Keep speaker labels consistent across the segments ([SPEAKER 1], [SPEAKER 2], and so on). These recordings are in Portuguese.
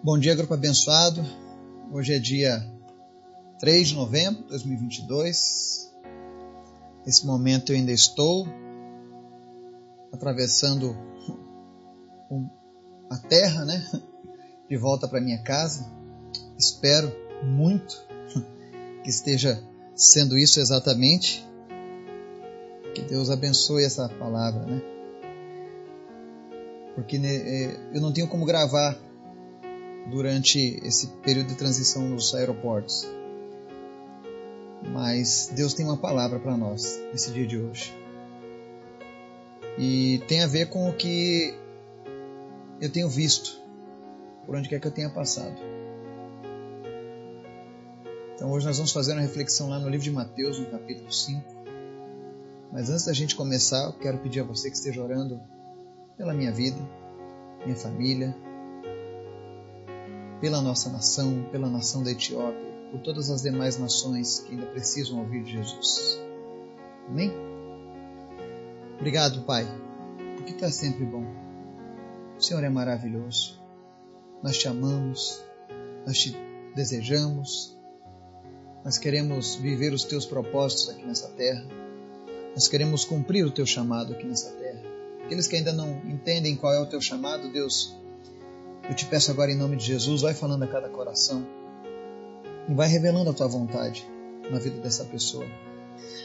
[SPEAKER 1] Bom dia, grupo abençoado. Hoje é dia 3 de novembro de 2022. Nesse momento eu ainda estou atravessando a terra, né? De volta para minha casa. Espero muito que esteja sendo isso exatamente. Que Deus abençoe essa palavra, né? Porque né, é, eu não tenho como gravar durante esse período de transição nos aeroportos. Mas Deus tem uma palavra para nós nesse dia de hoje. E tem a ver com o que eu tenho visto, por onde quer que eu tenha passado. Então hoje nós vamos fazer uma reflexão lá no livro de Mateus, no capítulo 5. Mas antes da gente começar, eu quero pedir a você que esteja orando pela minha vida, minha família, pela nossa nação, pela nação da Etiópia, por todas as demais nações que ainda precisam ouvir de Jesus. Amém? Obrigado, Pai, porque Tu é sempre bom. O Senhor é maravilhoso. Nós te amamos, nós te desejamos, nós queremos viver os Teus propósitos aqui nessa terra, nós queremos cumprir o Teu chamado aqui nessa terra. Aqueles que ainda não entendem qual é o Teu chamado, Deus, eu te peço agora em nome de Jesus, vai falando a cada coração e vai revelando a tua vontade na vida dessa pessoa.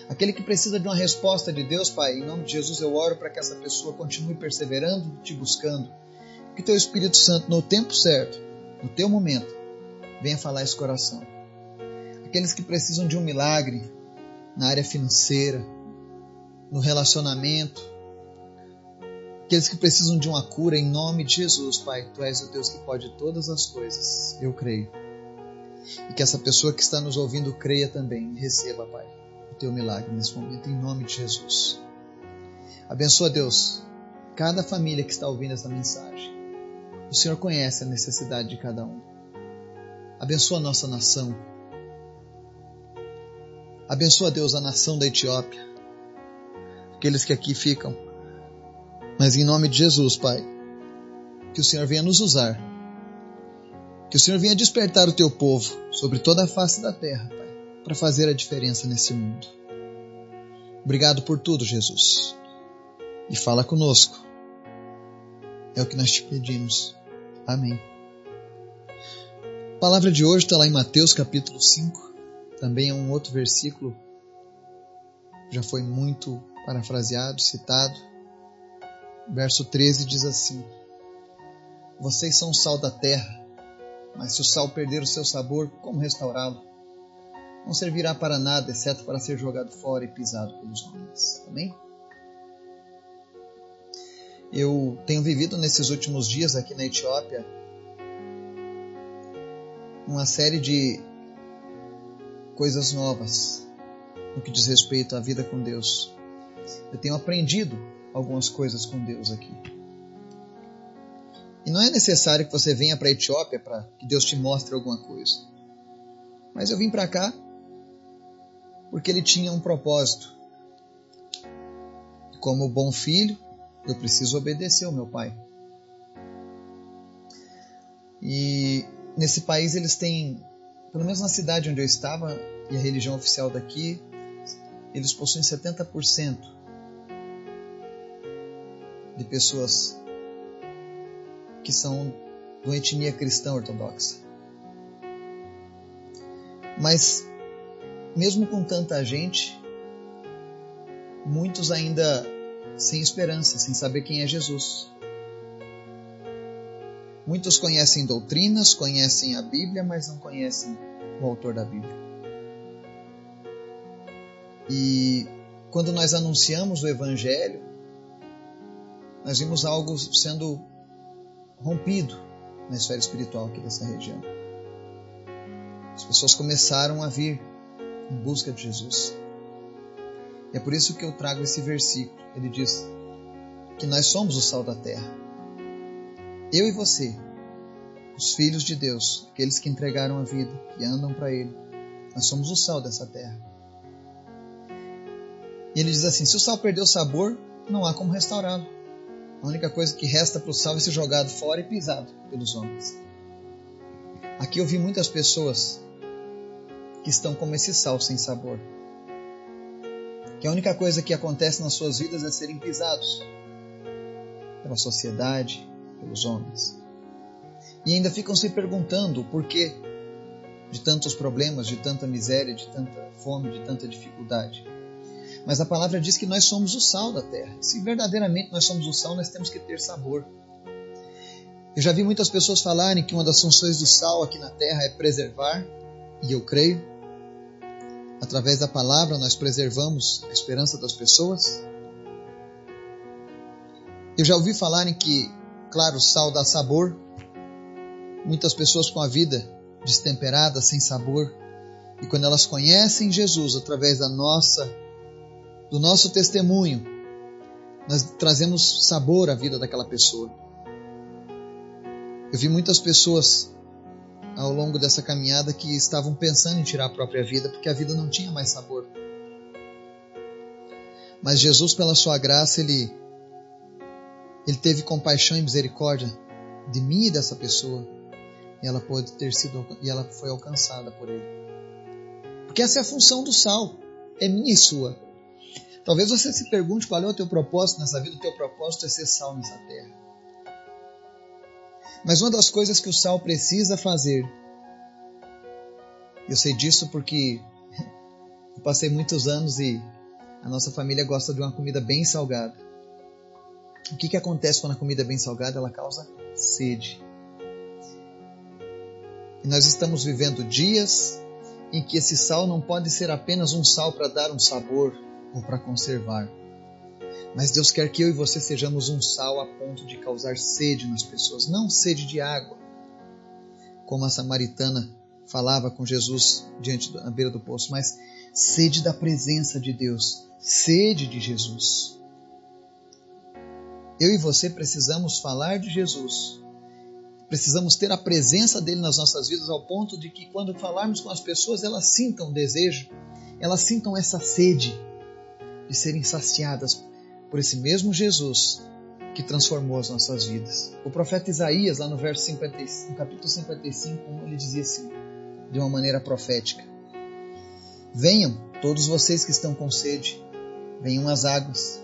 [SPEAKER 1] Aquele que precisa de uma resposta de Deus, Pai, em nome de Jesus eu oro para que essa pessoa continue perseverando, te buscando. Que teu Espírito Santo, no tempo certo, no teu momento, venha falar esse coração. Aqueles que precisam de um milagre na área financeira, no relacionamento, Aqueles que precisam de uma cura, em nome de Jesus, Pai, Tu és o Deus que pode todas as coisas. Eu creio. E que essa pessoa que está nos ouvindo creia também e receba, Pai, o Teu milagre nesse momento, em nome de Jesus. Abençoa, Deus, cada família que está ouvindo essa mensagem. O Senhor conhece a necessidade de cada um. Abençoa a nossa nação. Abençoa, Deus, a nação da Etiópia. Aqueles que aqui ficam mas em nome de Jesus, Pai, que o Senhor venha nos usar. Que o Senhor venha despertar o teu povo sobre toda a face da terra, Pai, para fazer a diferença nesse mundo. Obrigado por tudo, Jesus. E fala conosco. É o que nós te pedimos. Amém. A palavra de hoje está lá em Mateus capítulo 5. Também é um outro versículo. Já foi muito parafraseado, citado Verso 13 diz assim: Vocês são o sal da terra, mas se o sal perder o seu sabor, como restaurá-lo? Não servirá para nada, exceto para ser jogado fora e pisado pelos homens. Amém? Eu tenho vivido nesses últimos dias aqui na Etiópia uma série de coisas novas no que diz respeito à vida com Deus. Eu tenho aprendido algumas coisas com Deus aqui. E não é necessário que você venha para a Etiópia para que Deus te mostre alguma coisa. Mas eu vim para cá porque ele tinha um propósito. Como bom filho, eu preciso obedecer ao meu pai. E nesse país eles têm, pelo menos na cidade onde eu estava, e a religião oficial daqui, eles possuem 70% de pessoas que são de uma etnia cristã ortodoxa. Mas, mesmo com tanta gente, muitos ainda sem esperança, sem saber quem é Jesus. Muitos conhecem doutrinas, conhecem a Bíblia, mas não conhecem o autor da Bíblia. E quando nós anunciamos o Evangelho, nós vimos algo sendo rompido na esfera espiritual aqui dessa região. As pessoas começaram a vir em busca de Jesus. E é por isso que eu trago esse versículo. Ele diz que nós somos o sal da terra. Eu e você, os filhos de Deus, aqueles que entregaram a vida, que andam para Ele, nós somos o sal dessa terra. E ele diz assim: se o sal perdeu o sabor, não há como restaurá-lo. A única coisa que resta para o sal é ser jogado fora e pisado pelos homens. Aqui eu vi muitas pessoas que estão como esse sal sem sabor. Que a única coisa que acontece nas suas vidas é serem pisados pela sociedade, pelos homens. E ainda ficam se perguntando o porquê de tantos problemas, de tanta miséria, de tanta fome, de tanta dificuldade. Mas a palavra diz que nós somos o sal da terra. Se verdadeiramente nós somos o sal, nós temos que ter sabor. Eu já vi muitas pessoas falarem que uma das funções do sal aqui na terra é preservar, e eu creio. Através da palavra nós preservamos a esperança das pessoas. Eu já ouvi falarem que, claro, o sal dá sabor. Muitas pessoas com a vida destemperada, sem sabor, e quando elas conhecem Jesus através da nossa do nosso testemunho, nós trazemos sabor à vida daquela pessoa. Eu vi muitas pessoas ao longo dessa caminhada que estavam pensando em tirar a própria vida porque a vida não tinha mais sabor. Mas Jesus, pela sua graça, ele ele teve compaixão e misericórdia de mim e dessa pessoa. E ela pode ter sido e ela foi alcançada por ele. Porque essa é a função do sal, é minha e sua. Talvez você se pergunte qual é o teu propósito nessa vida. O teu propósito é ser sal nessa terra. Mas uma das coisas que o sal precisa fazer, eu sei disso porque eu passei muitos anos e a nossa família gosta de uma comida bem salgada. O que, que acontece quando a comida é bem salgada? Ela causa sede. E nós estamos vivendo dias em que esse sal não pode ser apenas um sal para dar um sabor, ou para conservar. Mas Deus quer que eu e você sejamos um sal a ponto de causar sede nas pessoas, não sede de água. Como a samaritana falava com Jesus diante da beira do poço, mas sede da presença de Deus, sede de Jesus. Eu e você precisamos falar de Jesus. Precisamos ter a presença dele nas nossas vidas ao ponto de que quando falarmos com as pessoas, elas sintam desejo, elas sintam essa sede de serem saciadas por esse mesmo Jesus que transformou as nossas vidas. O profeta Isaías, lá no verso 55, no capítulo 55, ele dizia assim, de uma maneira profética: Venham, todos vocês que estão com sede, venham às águas.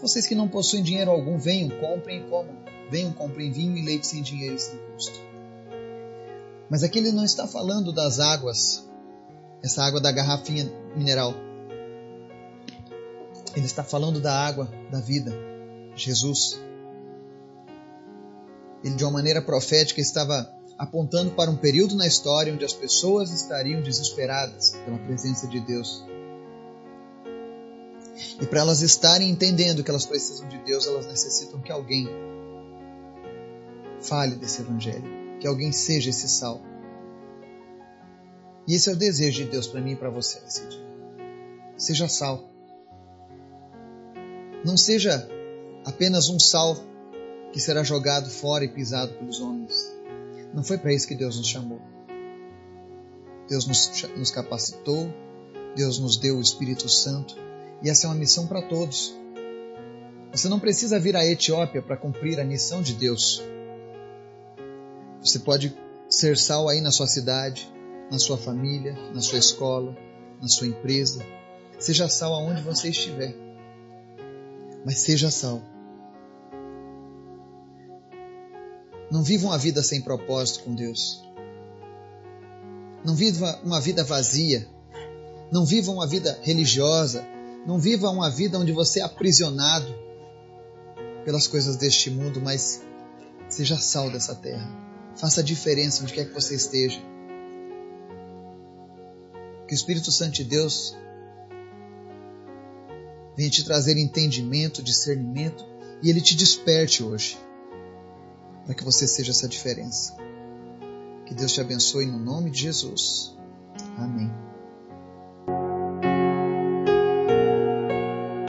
[SPEAKER 1] Vocês que não possuem dinheiro algum, venham, comprem e comam. Venham, comprem vinho e leite sem dinheiro e sem custo. Mas aqui ele não está falando das águas, essa água da garrafinha mineral ele está falando da água da vida, Jesus. Ele, de uma maneira profética, estava apontando para um período na história onde as pessoas estariam desesperadas pela presença de Deus. E para elas estarem entendendo que elas precisam de Deus, elas necessitam que alguém fale desse Evangelho, que alguém seja esse sal. E esse é o desejo de Deus para mim e para você nesse dia. Seja sal. Não seja apenas um sal que será jogado fora e pisado pelos homens. Não foi para isso que Deus nos chamou. Deus nos, nos capacitou, Deus nos deu o Espírito Santo e essa é uma missão para todos. Você não precisa vir à Etiópia para cumprir a missão de Deus. Você pode ser sal aí na sua cidade, na sua família, na sua escola, na sua empresa. Seja sal aonde você estiver mas seja sal. Não viva uma vida sem propósito com Deus. Não viva uma vida vazia. Não viva uma vida religiosa. Não viva uma vida onde você é aprisionado pelas coisas deste mundo, mas seja sal dessa terra. Faça a diferença onde quer que você esteja. Que o Espírito Santo de Deus venha te trazer entendimento, discernimento e ele te desperte hoje, para que você seja essa diferença. Que Deus te abençoe no nome de Jesus. Amém.